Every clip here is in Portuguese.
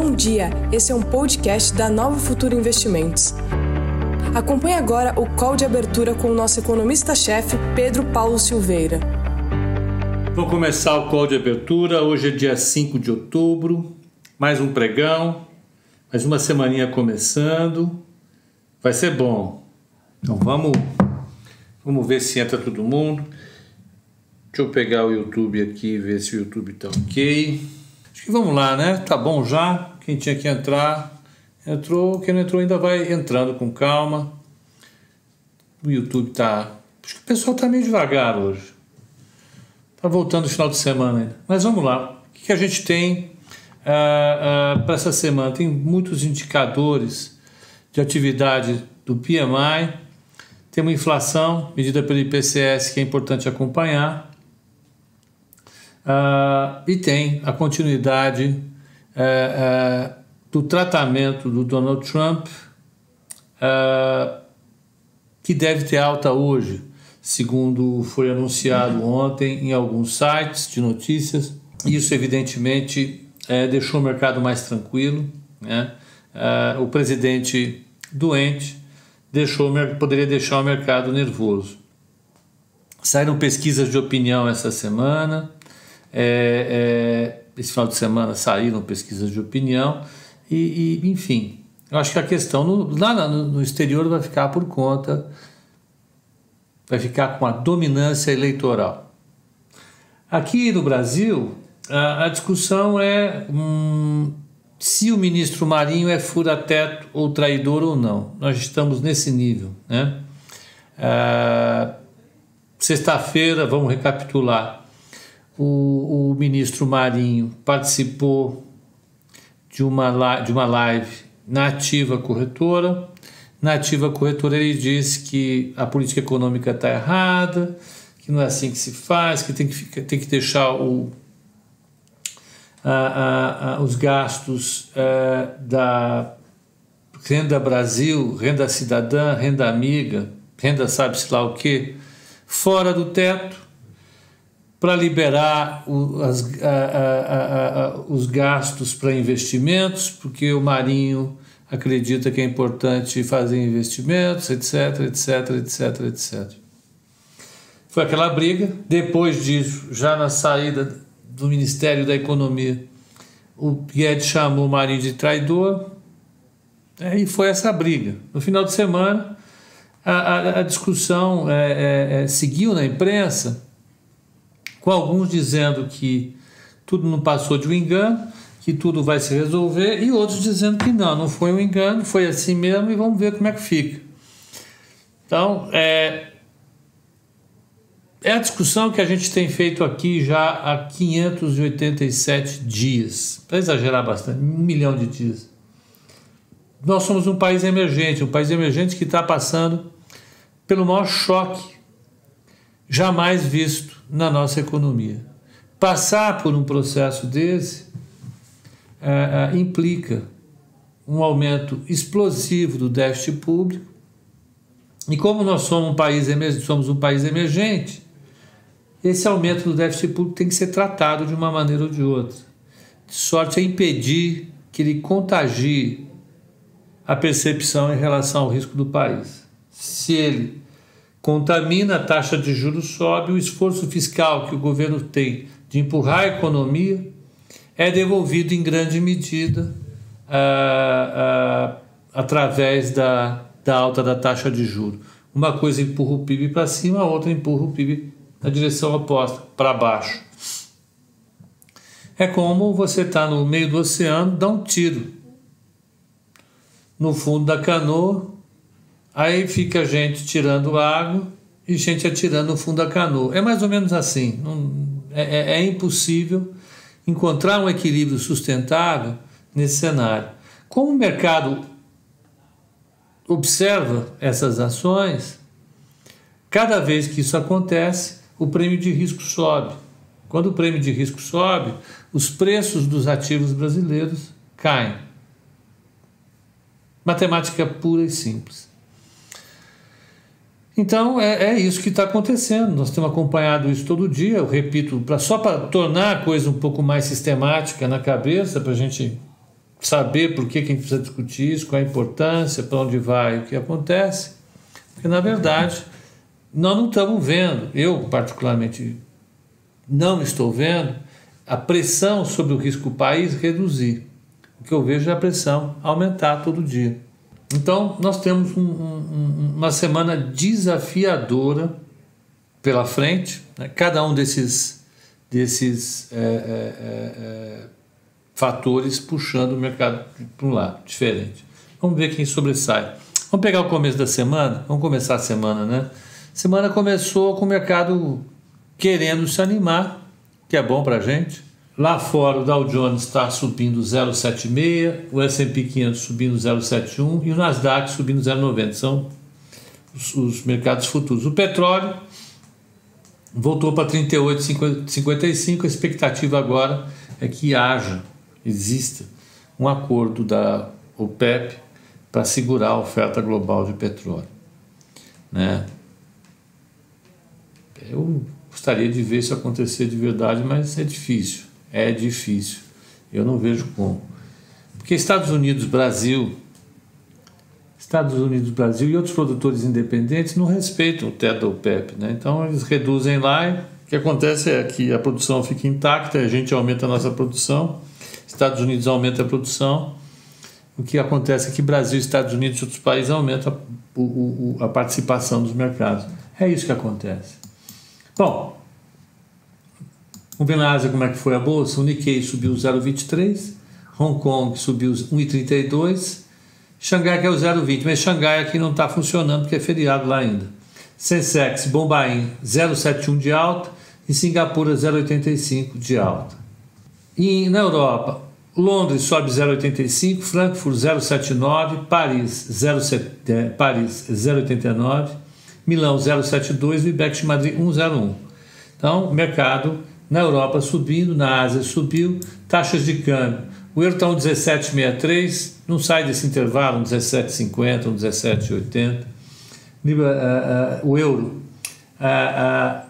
Bom dia, esse é um podcast da Nova Futura Investimentos. Acompanhe agora o call de abertura com o nosso economista-chefe, Pedro Paulo Silveira. Vamos começar o call de abertura. Hoje é dia 5 de outubro, mais um pregão, mais uma semaninha começando. Vai ser bom. Então vamos, vamos ver se entra todo mundo. Deixa eu pegar o YouTube aqui e ver se o YouTube está ok. Acho que vamos lá, né? Tá bom já. Quem tinha que entrar, entrou. Quem não entrou ainda vai entrando com calma. O YouTube tá. Acho que o pessoal tá meio devagar hoje. Tá voltando no final de semana ainda. Mas vamos lá. O que, a gente tem uh, uh, para essa semana? Tem muitos indicadores de atividade do PMI. Tem uma inflação medida pelo IPCS que é importante acompanhar. Uh, e tem a continuidade uh, do tratamento do Donald Trump, que deve ter alta hoje, segundo foi anunciado ontem em alguns sites de notícias. Isso, evidentemente, deixou o mercado mais tranquilo. Né? o presidente doente deixou, poderia deixar o mercado nervoso. Saíram pesquisas de opinião essa semana é, é, esse final de semana saíram pesquisas de opinião e, e enfim, eu acho que a questão no, lá no, no exterior vai ficar por conta, vai ficar com a dominância eleitoral. Aqui no Brasil, a, a discussão é hum, se o ministro Marinho é fura-teto ou traidor ou não. Nós estamos nesse nível. Né? Ah, Sexta-feira, vamos recapitular o, o ministro Marinho participou de uma, de uma live na Ativa Corretora. Na Ativa Corretora ele disse que a política econômica está errada, que não é assim que se faz, que tem que, ficar, tem que deixar o, a, a, a, os gastos é, da Renda Brasil, Renda Cidadã, Renda Amiga, Renda sabe-se lá o que, fora do teto para liberar o, as, a, a, a, os gastos para investimentos, porque o Marinho acredita que é importante fazer investimentos, etc, etc, etc, etc. Foi aquela briga. Depois disso, já na saída do Ministério da Economia, o Guedes chamou o Marinho de traidor. É, e foi essa briga. No final de semana, a, discussão é, é, é, seguiu na imprensa com alguns dizendo que tudo não passou de um engano, que tudo vai se resolver, e outros dizendo que não, não foi um engano, foi assim mesmo e vamos ver como é que fica. Então, é, é a discussão que a gente tem feito aqui já há 587 dias, para exagerar bastante, um milhão de dias. Nós somos um país emergente, um país emergente que está passando pelo maior choque jamais visto na nossa economia. Passar por um processo desse é, é, implica um aumento explosivo do déficit público. E como nós somos um país, somos um país emergente, esse aumento do déficit público tem que ser tratado de uma maneira ou de outra, de sorte a impedir que ele contagie a percepção em relação ao risco do país. Se ele contamina, a taxa de juros sobe, o esforço fiscal que o governo tem de empurrar a economia é devolvido em grande medida ah, ah, através da, da alta da taxa de juros. Uma coisa empurra o PIB para cima, a outra empurra o PIB na direção oposta, para baixo. É como você está no meio do oceano, dá um tiro no fundo da canoa, Aí fica gente tirando água e gente atirando no fundo da canoa. É mais ou menos assim. Não, é, é, é impossível encontrar um equilíbrio sustentável nesse cenário. Como o mercado observa essas ações, cada vez que isso acontece, o prêmio de risco sobe. Quando o prêmio de risco sobe, os preços dos ativos brasileiros caem. Matemática pura e simples. Então é, é isso que está acontecendo. Nós temos acompanhado isso todo dia. Eu repito, pra, só para tornar a coisa um pouco mais sistemática na cabeça, para a gente saber por que, que a gente precisa discutir isso, qual a importância, para onde vai, o que acontece. Porque, na verdade, nós não estamos vendo, eu particularmente não estou vendo, a pressão sobre o risco país reduzir. O que eu vejo é a pressão aumentar todo dia. Então, nós temos um, um, uma semana desafiadora pela frente, né? cada um desses, desses é, é, é, é fatores puxando o mercado para um lado diferente. Vamos ver quem sobressai. Vamos pegar o começo da semana? Vamos começar a semana, né? Semana começou com o mercado querendo se animar, que é bom para a gente. Lá fora o Dow Jones está subindo 0,76, o S&P 500 subindo 0,71 e o Nasdaq subindo 0,90. São os, os, mercados futuros. O petróleo voltou para 38,55. A expectativa agora é que haja, exista um acordo da OPEP para segurar a oferta global de petróleo. Né? Eu gostaria de ver isso acontecer de verdade, mas é difícil. É difícil. Eu não vejo como. Porque Estados Unidos, Brasil, Estados Unidos, Brasil e outros produtores independentes não respeitam o teto da OPEP. Né? Então eles reduzem lá e o que acontece é que a produção fica intacta, a gente aumenta a nossa produção, Estados Unidos aumenta a produção. O que acontece é que Brasil, Estados Unidos e outros países aumentam a, o, a participação dos mercados. É isso que acontece. Bom, vamos ver na Ásia como é que foi a bolsa. O Nikkei subiu 0,23, Hong Kong subiu 1,32, Xangai que é o 0,20, mas Xangai aqui não está funcionando porque é feriado lá ainda. Sensex, Bombaim 0,71 de alta e Singapura 0,85 de alta. E na Europa, Londres sobe 0,85, Frankfurt 0,79, Paris 0,89, Paris 0,89 Milão 0,72 e o IBEX de Madrid 1,01. Então, mercado na Europa subindo, na Ásia subiu, taxas de câmbio. O euro está 1,1763, não sai desse intervalo, 1,1750, 1,1780. Uh, uh, o euro está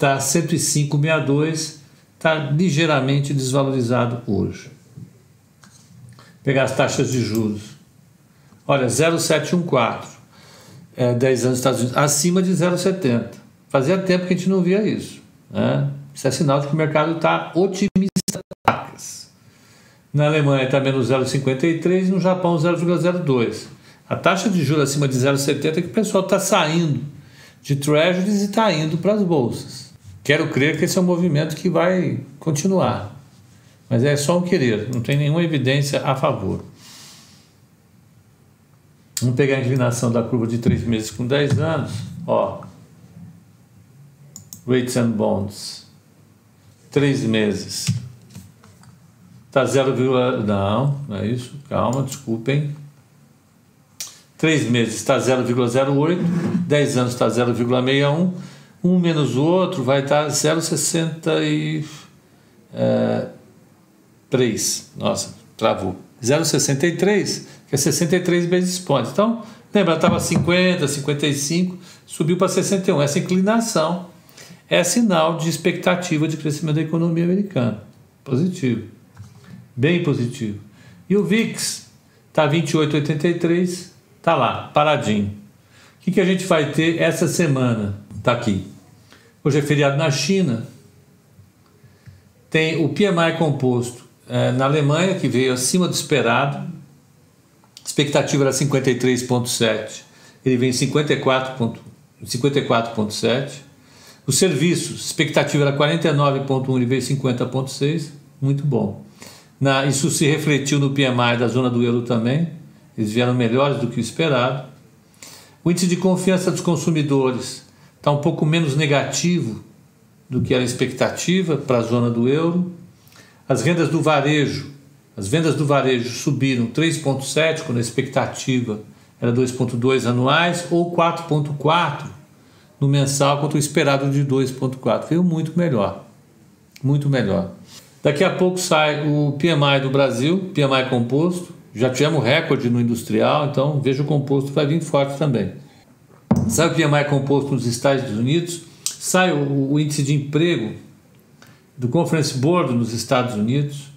uh, 105,62, está ligeiramente desvalorizado hoje. Pegar as taxas de juros. Olha, 0,714 é, 10 anos nos Estados Unidos, acima de 0,70. Fazia tempo que a gente não via isso. Né? Isso é sinal de que o mercado está otimista. Na Alemanha está menos 0,53 e no Japão 0,02. A taxa de juros acima de 0,70 é que o pessoal está saindo de treasuries e está indo para as bolsas. Quero crer que esse é um movimento que vai continuar. Mas é só um querer, não tem nenhuma evidência a favor. Vamos pegar a inclinação da curva de 3 meses com 10 anos. Ó. Rates and Bonds. 3 meses. Está 0, não, não é isso. Calma, desculpem. 3 meses está 0,08, 10 anos está 0,61, um menos o outro vai estar 0,63. É, Nossa, travou. 0,63 que é 63 basis points. Então, lembra, estava 50, 55, subiu para 61. Essa inclinação é sinal de expectativa de crescimento da economia americana. Positivo. Bem positivo. E o VIX está 28,83, está lá, paradinho. O que, que a gente vai ter essa semana? Está aqui. Hoje é feriado na China. Tem o PMI composto é, na Alemanha, que veio acima do esperado, expectativa era 53,7, ele vem 54,7. 54 Os serviços, expectativa era 49,1, ele veio 50,6, muito bom. Na, isso se refletiu no PMI da zona do euro também, eles vieram melhores do que o esperado. O índice de confiança dos consumidores está um pouco menos negativo do que era a expectativa para a zona do euro. As rendas do varejo as vendas do varejo subiram 3,7 quando a expectativa era 2,2 anuais ou 4,4 no mensal contra o esperado de 2,4. Veio muito melhor. Muito melhor. Daqui a pouco sai o PMI do Brasil, PMI composto. Já tivemos recorde no industrial, então veja o composto vai vir forte também. Sai o PMI composto nos Estados Unidos, sai o, o índice de emprego do Conference Board nos Estados Unidos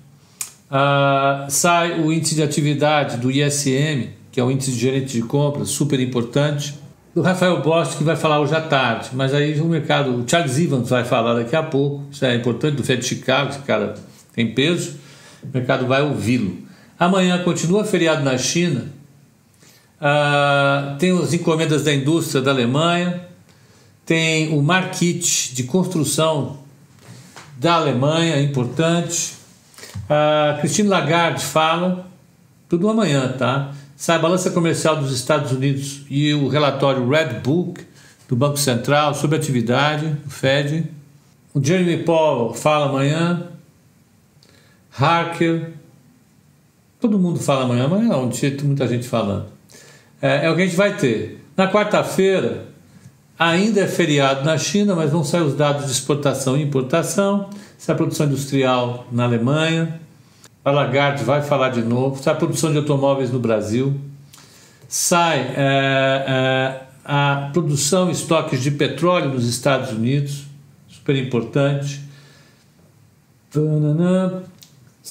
Uh, sai o índice de atividade do ISM, que é o índice de gerente de compras, super importante. O Rafael Bosch, que vai falar hoje à tarde, mas aí o mercado, o Charles Evans vai falar daqui a pouco, isso é importante, do Fed de Chicago, esse cara tem peso, o mercado vai ouvi-lo. Amanhã continua feriado na China, uh, tem as encomendas da indústria da Alemanha, tem o Markit de construção da Alemanha, importante. A Christine Lagarde fala, tudo amanhã, tá? Sai a balança comercial dos Estados Unidos e o relatório Red Book do Banco Central sobre atividade, do Fed. O Jeremy Powell fala amanhã. Harker. Todo mundo fala amanhã, amanhã não, tem muita gente falando. É, é o que a gente vai ter. Na quarta-feira, Ainda é feriado na China, mas vão sair os dados de exportação e importação. Se a produção industrial na Alemanha. A Lagarde vai falar de novo. Sai a produção de automóveis no Brasil. Sai é, é, a produção e estoques de petróleo nos Estados Unidos. Super importante.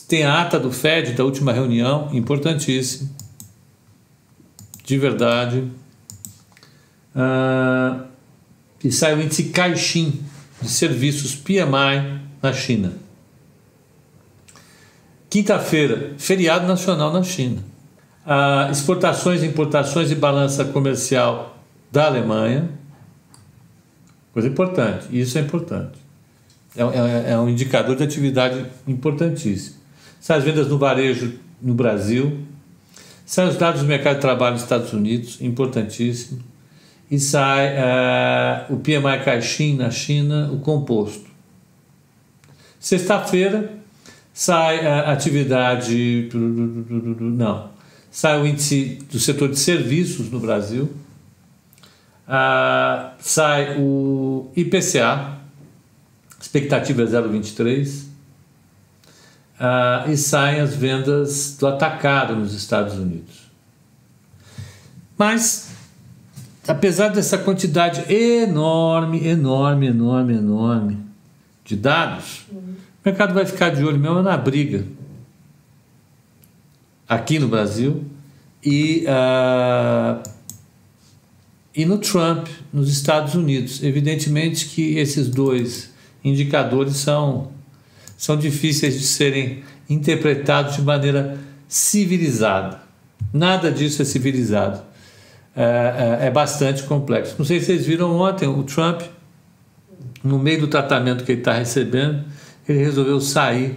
Tem a ata do FED da última reunião, importantíssimo. De verdade. Uh, e sai o índice Caixin de serviços PMI na China. Quinta-feira, feriado nacional na China. Ah, exportações, importações e balança comercial da Alemanha. Coisa importante, isso é importante. É, é, é um indicador de atividade importantíssimo. Sai as vendas no varejo no Brasil. Sai os dados do mercado de trabalho nos Estados Unidos, importantíssimo e sai uh, o PMI Caixin na China, o composto. Sexta-feira sai a atividade. Não. Sai o índice do setor de serviços no Brasil. Uh, sai o IPCA, expectativa é 0,23. Uh, e saem as vendas do atacado nos Estados Unidos. Mas apesar dessa quantidade enorme, enorme, enorme, enorme de dados. O mercado vai ficar de olho mesmo na briga aqui no Brasil e, uh, e no Trump, nos Estados Unidos. Evidentemente que esses dois indicadores são, são difíceis de serem interpretados de maneira civilizada. Nada disso é civilizado é, é, é bastante complexo. Não sei se vocês viram ontem, o Trump, no meio do tratamento que ele está recebendo, ele resolveu sair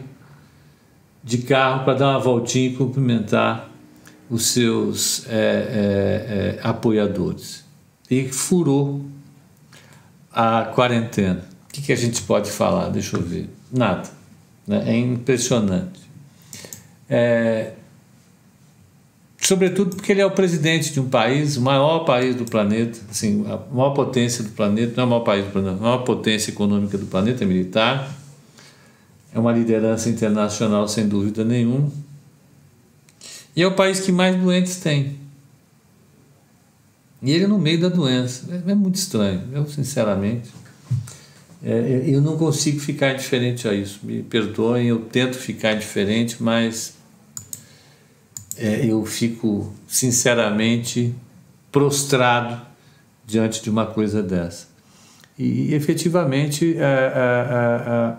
de carro para dar uma voltinha e cumprimentar os seus é, é, é, apoiadores. E furou a quarentena. O que, que, a gente pode falar? Deixa eu ver. Nada. Né? É impressionante. É, sobretudo porque ele é o presidente de um país, o maior país do planeta, assim, a maior potência do planeta, não é o maior país do planeta, a maior potência econômica do planeta é militar, é uma liderança internacional sem dúvida nenhuma, e é o país que mais doentes tem. E ele no meio da doença. É, é muito estranho, eu sinceramente. É, eu não consigo ficar indiferente a isso. Me perdoem, eu tento ficar indiferente, mas é, eu fico sinceramente prostrado diante de uma coisa dessa. E efetivamente é, é, é,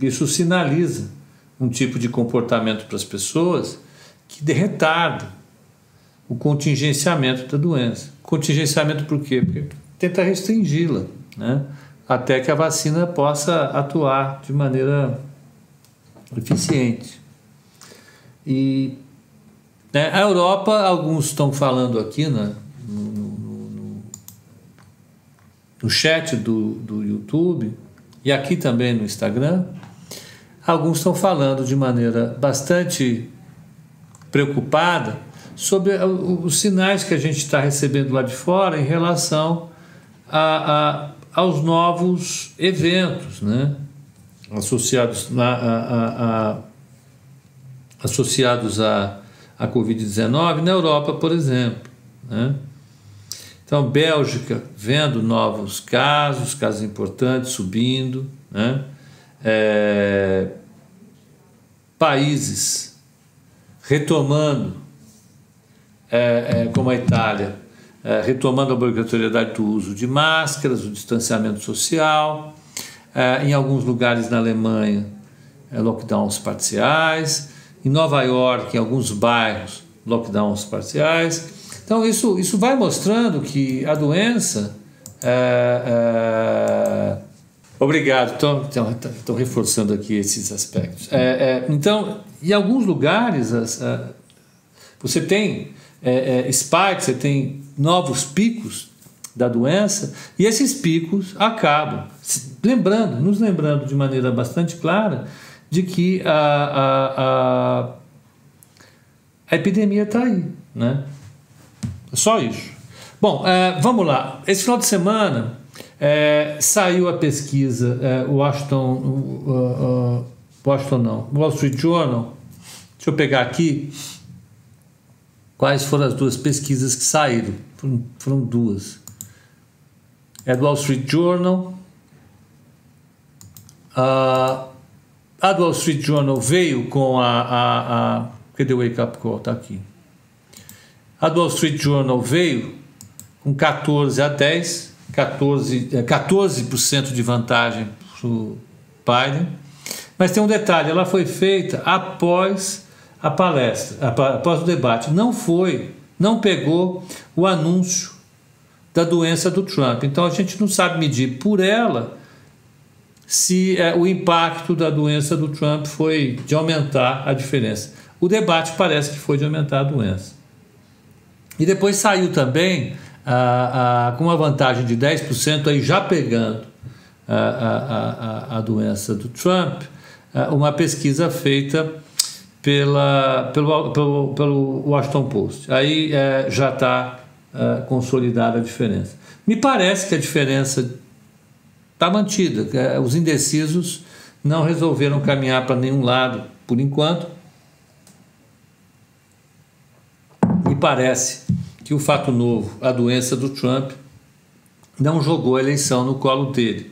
isso sinaliza um tipo de comportamento para as pessoas que retarda o contingenciamento da doença. Contingenciamento por quê? Porque tenta restringi-la, né? até que a vacina possa atuar de maneira eficiente. E né? A Europa, alguns estão falando aqui né, no, no, no, no chat do, do YouTube e aqui também no Instagram, alguns estão falando de maneira bastante preocupada sobre os sinais que a gente está recebendo lá de fora em relação a, a, aos novos eventos, né? associados, a, a, a associados a a Covid-19 na Europa, por exemplo. Né? Então, Bélgica vendo novos casos, casos importantes subindo. Né? É... países retomando, é, é, como a Itália, é, retomando a obrigatoriedade do uso de máscaras, o distanciamento social, é, em alguns lugares na Alemanha, é, lockdowns parciais, em Nova York, em alguns bairros, lockdowns parciais. Então, isso, isso vai mostrando que a doença. É, obrigado, estou reforçando aqui esses aspectos. É, é, então, em alguns lugares, as, a, você tem é, spikes, você tem novos picos da doença, e esses picos acabam. Lembrando, nos lembrando de maneira bastante clara de que a, a, a, a epidemia está aí. Né? Só isso. Bom, é, vamos lá. Esse final de semana é, saiu a pesquisa é, Washington, uh, uh, Washington não, Wall Street Journal. Deixa eu pegar aqui quais foram as duas pesquisas que saíram. Foram, foram duas. É do Wall Street Journal. Uh, a do Wall Street Journal veio com a, a, a cadê o Wake Up Call? Está aqui. A do Wall Street Journal veio com 14 a 10, 14, 14% de vantagem para o Biden. Mas tem um detalhe: ela foi feita após a palestra, após o debate. Não foi, não pegou o anúncio da doença do Trump. Então a gente não sabe medir por ela se é, o impacto da doença do Trump foi de aumentar a diferença. O debate parece que foi de aumentar a doença. E depois saiu também ah, ah, com uma vantagem de 10%, aí já pegando a, a, a, a doença do Trump, uma pesquisa feita pela, pelo, pelo, pelo Washington Post. Aí é, já está é, consolidada a diferença. Me parece que a diferença está mantida. É, os indecisos não resolveram caminhar para nenhum lado por enquanto. Me parece que o fato novo, a doença do Trump, não jogou a eleição no colo dele.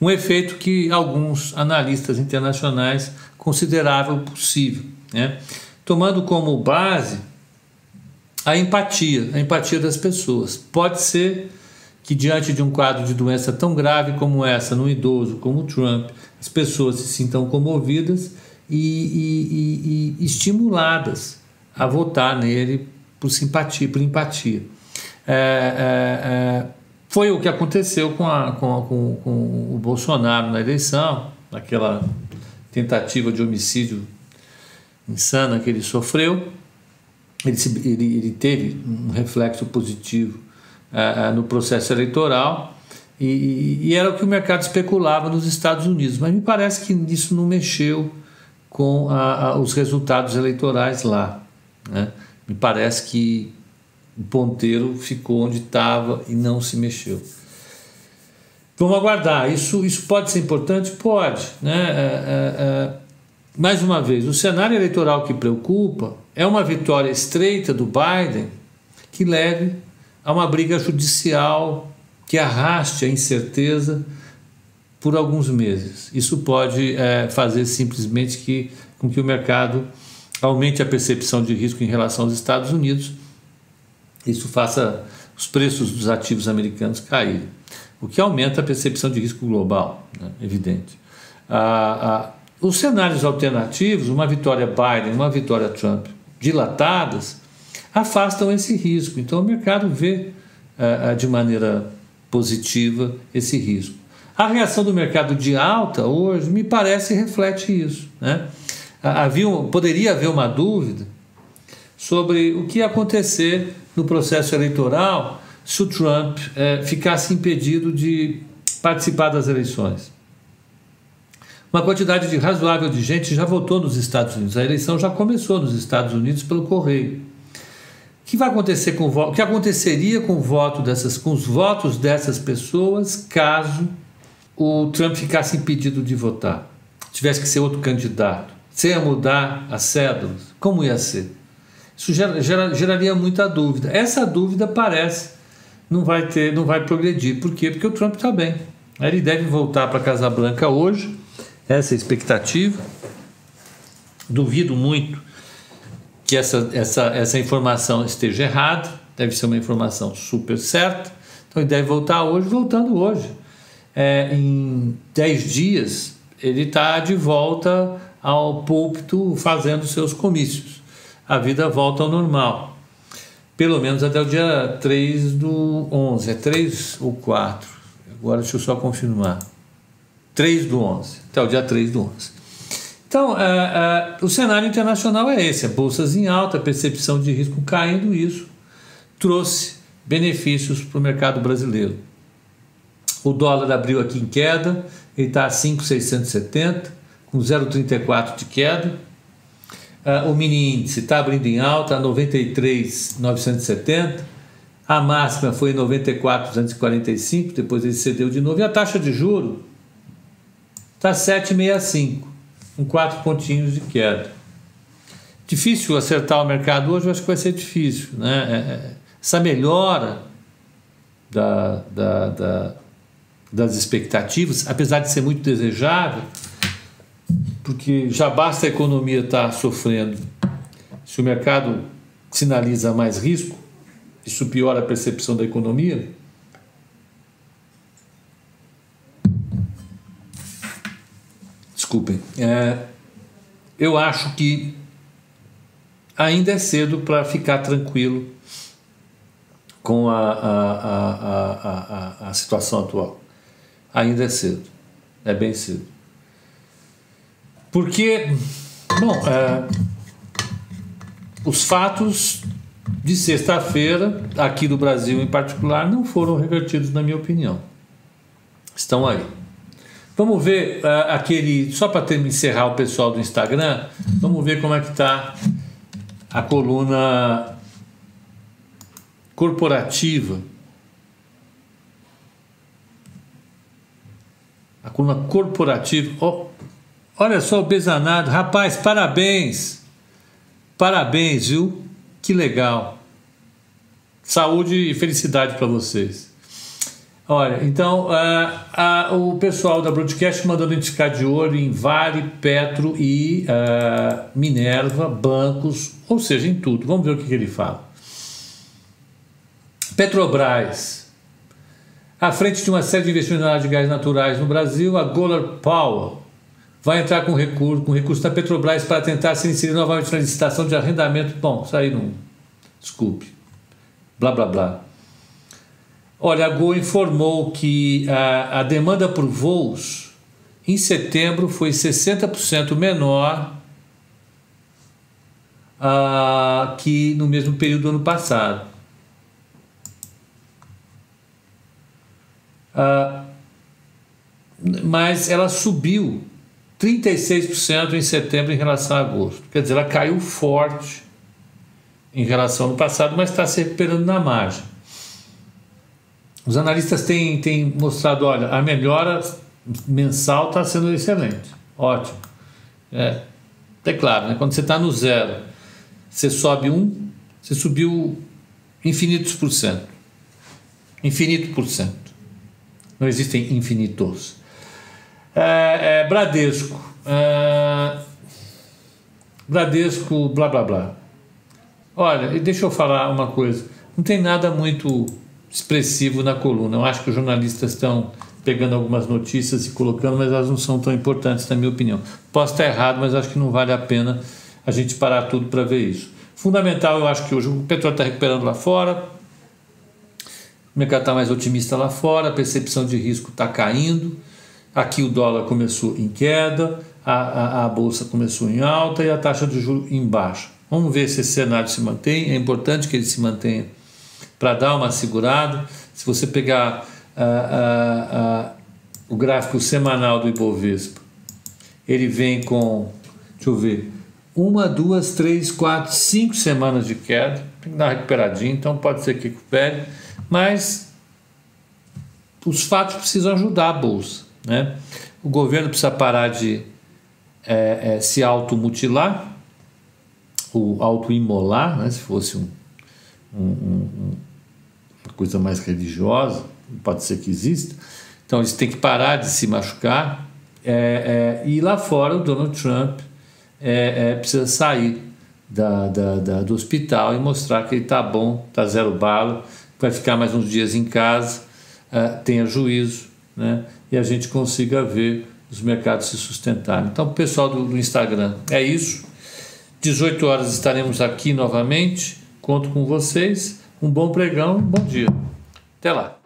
Um efeito que alguns analistas internacionais consideravam possível, né? tomando como base a empatia, a empatia das pessoas. Pode ser que diante de um quadro de doença tão grave como essa, num idoso como o Trump, as pessoas se sintam comovidas e, e, e, e estimuladas a votar nele por simpatia, por empatia. É, é, é, foi o que aconteceu com, a, com, a, com, com o Bolsonaro na eleição, naquela tentativa de homicídio insana que ele sofreu. Ele, ele, ele teve um reflexo positivo uh, no processo eleitoral e, e, era o que o mercado especulava nos Estados Unidos. Mas me parece que isso não mexeu com a, os resultados eleitorais lá. Né? Me parece que o ponteiro ficou onde estava e não se mexeu. Vamos aguardar. Isso, isso pode ser importante? Pode. Né? É, é, é, mais uma vez, o cenário eleitoral que preocupa é uma vitória estreita do Biden que leve a uma briga judicial que arraste a incerteza por alguns meses. Isso pode é, fazer simplesmente que, com que o mercado aumente a percepção de risco em relação aos Estados Unidos. Isso faça os preços dos ativos americanos caírem, o que aumenta a percepção de risco global, né? evidente. Ah, ah, os cenários alternativos, uma vitória Biden, uma vitória Trump dilatadas, afastam esse risco. Então o mercado vê uh, de maneira positiva esse risco. A reação do mercado de alta hoje me parece reflete isso. Né? Havia, poderia haver uma dúvida sobre o que ia acontecer no processo eleitoral se o Trump eh, ficasse impedido de participar das eleições. Uma quantidade de razoável de gente já votou nos Estados Unidos. A eleição já começou nos Estados Unidos pelo correio que vai acontecer com o que aconteceria com o voto dessas, com os votos dessas pessoas caso o Trump ficasse impedido de votar, tivesse que ser outro candidato, você ia mudar as cédulas, como ia ser? Isso gera, gera, geraria muita dúvida. Essa dúvida parece não vai ter, não vai progredir. Por quê? Porque o Trump está bem. Ele deve voltar para a Casa Branca hoje, essa é a expectativa. Duvido muito que essa, essa, essa informação esteja errada, deve ser uma informação super certa, então ele deve voltar hoje, voltando hoje. É, em 10 dias, ele está de volta ao púlpito fazendo seus comícios. A vida volta ao normal. Pelo menos até o dia 3 do 11. É 3 ou 4? Agora deixa eu só confirmar. 3 do 11. Até o dia 3 do 11. Então, é, é, o cenário internacional é esse: bolsas em alta, percepção de risco caindo, isso trouxe benefícios para o mercado brasileiro. O dólar abriu aqui em queda, ele está a 5,670, com 0,34 de queda. Uh, o mini índice está abrindo em alta, a 93,970. A máxima foi em 94,245, depois ele cedeu de novo. E a taxa de juro está 7,65 com quatro pontinhos de queda. Difícil acertar o mercado hoje, eu acho que vai ser difícil. Né? É, é, essa melhora da, da, da, das expectativas, apesar de ser muito desejável, porque já basta a economia estar tá sofrendo. Se o mercado sinaliza mais risco, isso piora a percepção da economia. desculpem. É, eu acho que ainda é cedo para ficar tranquilo com a, a, a, a, a situação atual. Ainda é cedo. É bem cedo. Porque, bom, é, os fatos de sexta-feira, aqui do Brasil em particular, não foram revertidos, na minha opinião. Estão aí. Vamos ver uh, aquele. Só para encerrar o pessoal do Instagram, vamos ver como é que está a coluna corporativa. A coluna corporativa. Oh, olha só o Bezanado. Rapaz, parabéns. Parabéns, viu? Que legal. Saúde e felicidade para vocês. Olha, então uh, uh, o pessoal da Broadcast mandou a gente ficar de olho em Vale, Petro e uh, Minerva, bancos, ou seja, em tudo. Vamos ver o que, que ele fala. Petrobras. À frente de uma série de investimentos de gás naturais no Brasil, a Golar Power vai entrar com recurso, com recurso da Petrobras para tentar se inserir novamente na licitação de arrendamento. Bom, isso aí não. Desculpe. Blá blá blá. Olha, a Gol informou que a, a demanda por voos em setembro foi 60% menor uh, que no mesmo período do ano passado. Uh, mas ela subiu 36% em setembro em relação a agosto. Quer dizer, ela caiu forte em relação ao ano passado, mas está se recuperando na margem. Os analistas têm, têm mostrado, olha, a melhora mensal está sendo excelente, ótimo. É, é claro, né? quando você está no zero, você sobe um, você subiu infinitos por cento. Infinito por cento. Não existem infinitos. É, é, Bradesco. É, Bradesco, blá blá blá. Olha, deixa eu falar uma coisa. Não tem nada muito expressivo na coluna. Eu acho que os jornalistas estão pegando algumas notícias e colocando, mas elas não são tão importantes, na minha opinião. Posso estar errado, mas acho que não vale a pena a gente parar tudo para ver isso. Fundamental, eu acho que hoje o petróleo está recuperando lá fora, o mercado está mais otimista lá fora, a percepção de risco está caindo, aqui o dólar começou em queda, a, a, a bolsa começou em alta e a taxa de juros em baixa. Vamos ver se esse cenário se mantém, é importante que ele se mantenha para dar uma segurada. Se você pegar uh, uh, uh, o gráfico semanal do Ibovespa, ele vem com, deixa eu ver, uma, duas, três, quatro, cinco semanas de queda. Tem que dar uma recuperadinha, então pode ser que recupere, mas os fatos precisam ajudar a bolsa. Né? O governo precisa parar de é, é, se automutilar, ou autoimolar, né? se fosse um, um, um, coisa mais religiosa, pode ser que exista. Então eles têm que parar de se machucar. É, é, e lá fora o Donald Trump é, é, precisa sair da, da, da, do hospital e mostrar que ele está bom, está zero bala, vai ficar mais uns dias em casa, uh, tenha juízo, né? e a gente consiga ver os mercados se sustentarem. Então, pessoal do, do Instagram, é isso. 18 horas estaremos aqui novamente. Conto com vocês. Um bom pregão, bom dia. Até lá.